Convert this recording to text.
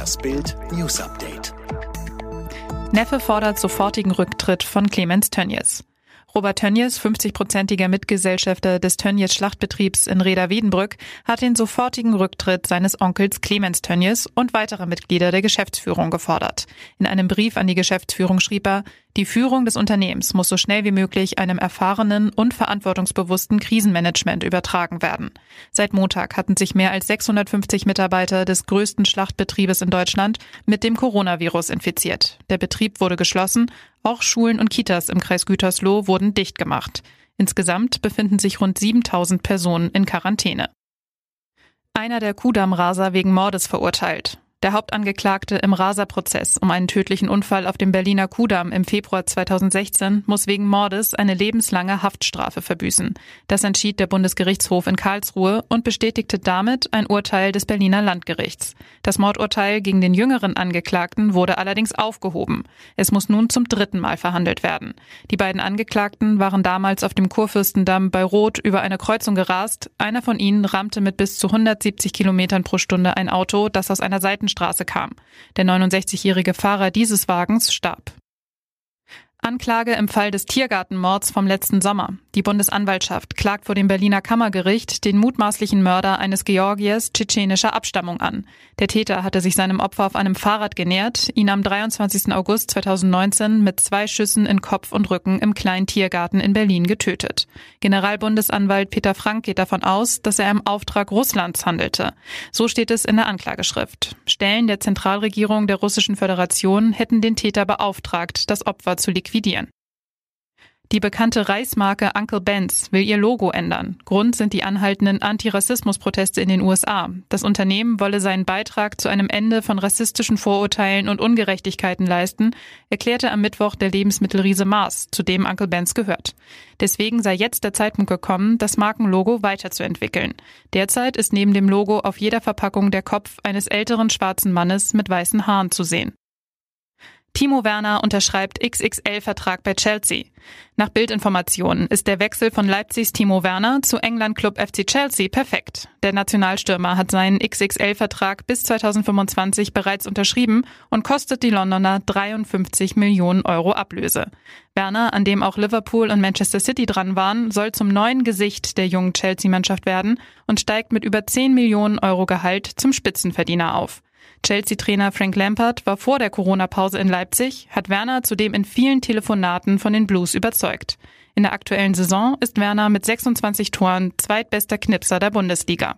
Das Bild News Update. Neffe fordert sofortigen Rücktritt von Clemens Tönnies. Robert Tönnies, 50-prozentiger Mitgesellschafter des Tönnies Schlachtbetriebs in Reda-Wiedenbrück, hat den sofortigen Rücktritt seines Onkels Clemens Tönnies und weiterer Mitglieder der Geschäftsführung gefordert. In einem Brief an die Geschäftsführung schrieb er, die Führung des Unternehmens muss so schnell wie möglich einem erfahrenen und verantwortungsbewussten Krisenmanagement übertragen werden. Seit Montag hatten sich mehr als 650 Mitarbeiter des größten Schlachtbetriebes in Deutschland mit dem Coronavirus infiziert. Der Betrieb wurde geschlossen, auch Schulen und Kitas im Kreis Gütersloh wurden dicht gemacht. Insgesamt befinden sich rund 7000 Personen in Quarantäne. Einer der Kudamm-Raser wegen Mordes verurteilt. Der Hauptangeklagte im Raser-Prozess um einen tödlichen Unfall auf dem Berliner Kudamm im Februar 2016 muss wegen Mordes eine lebenslange Haftstrafe verbüßen. Das entschied der Bundesgerichtshof in Karlsruhe und bestätigte damit ein Urteil des Berliner Landgerichts. Das Mordurteil gegen den jüngeren Angeklagten wurde allerdings aufgehoben. Es muss nun zum dritten Mal verhandelt werden. Die beiden Angeklagten waren damals auf dem Kurfürstendamm bei Rot über eine Kreuzung gerast. Einer von ihnen rammte mit bis zu 170 Kilometern pro Stunde ein Auto, das aus einer Seiten Straße kam. Der 69-jährige Fahrer dieses Wagens starb. Anklage im Fall des Tiergartenmords vom letzten Sommer. Die Bundesanwaltschaft klagt vor dem Berliner Kammergericht den mutmaßlichen Mörder eines Georgiers tschetschenischer Abstammung an. Der Täter hatte sich seinem Opfer auf einem Fahrrad genährt, ihn am 23. August 2019 mit zwei Schüssen in Kopf und Rücken im kleinen Tiergarten in Berlin getötet. Generalbundesanwalt Peter Frank geht davon aus, dass er im Auftrag Russlands handelte. So steht es in der Anklageschrift. Stellen der Zentralregierung der Russischen Föderation hätten den Täter beauftragt, das Opfer zu liquidieren liquidieren. Die bekannte Reismarke Uncle Ben's will ihr Logo ändern. Grund sind die anhaltenden Antirassismusproteste in den USA. Das Unternehmen wolle seinen Beitrag zu einem Ende von rassistischen Vorurteilen und Ungerechtigkeiten leisten, erklärte am Mittwoch der Lebensmittelriese Mars, zu dem Uncle Ben's gehört. Deswegen sei jetzt der Zeitpunkt gekommen, das Markenlogo weiterzuentwickeln. Derzeit ist neben dem Logo auf jeder Verpackung der Kopf eines älteren schwarzen Mannes mit weißen Haaren zu sehen. Timo Werner unterschreibt XXL-Vertrag bei Chelsea. Nach Bildinformationen ist der Wechsel von Leipzigs Timo Werner zu England-Club FC Chelsea perfekt. Der Nationalstürmer hat seinen XXL-Vertrag bis 2025 bereits unterschrieben und kostet die Londoner 53 Millionen Euro Ablöse. Werner, an dem auch Liverpool und Manchester City dran waren, soll zum neuen Gesicht der jungen Chelsea-Mannschaft werden und steigt mit über 10 Millionen Euro Gehalt zum Spitzenverdiener auf. Chelsea-Trainer Frank Lampard war vor der Corona-Pause in Leipzig, hat Werner zudem in vielen Telefonaten von den Blues überzeugt. In der aktuellen Saison ist Werner mit 26 Toren zweitbester Knipser der Bundesliga.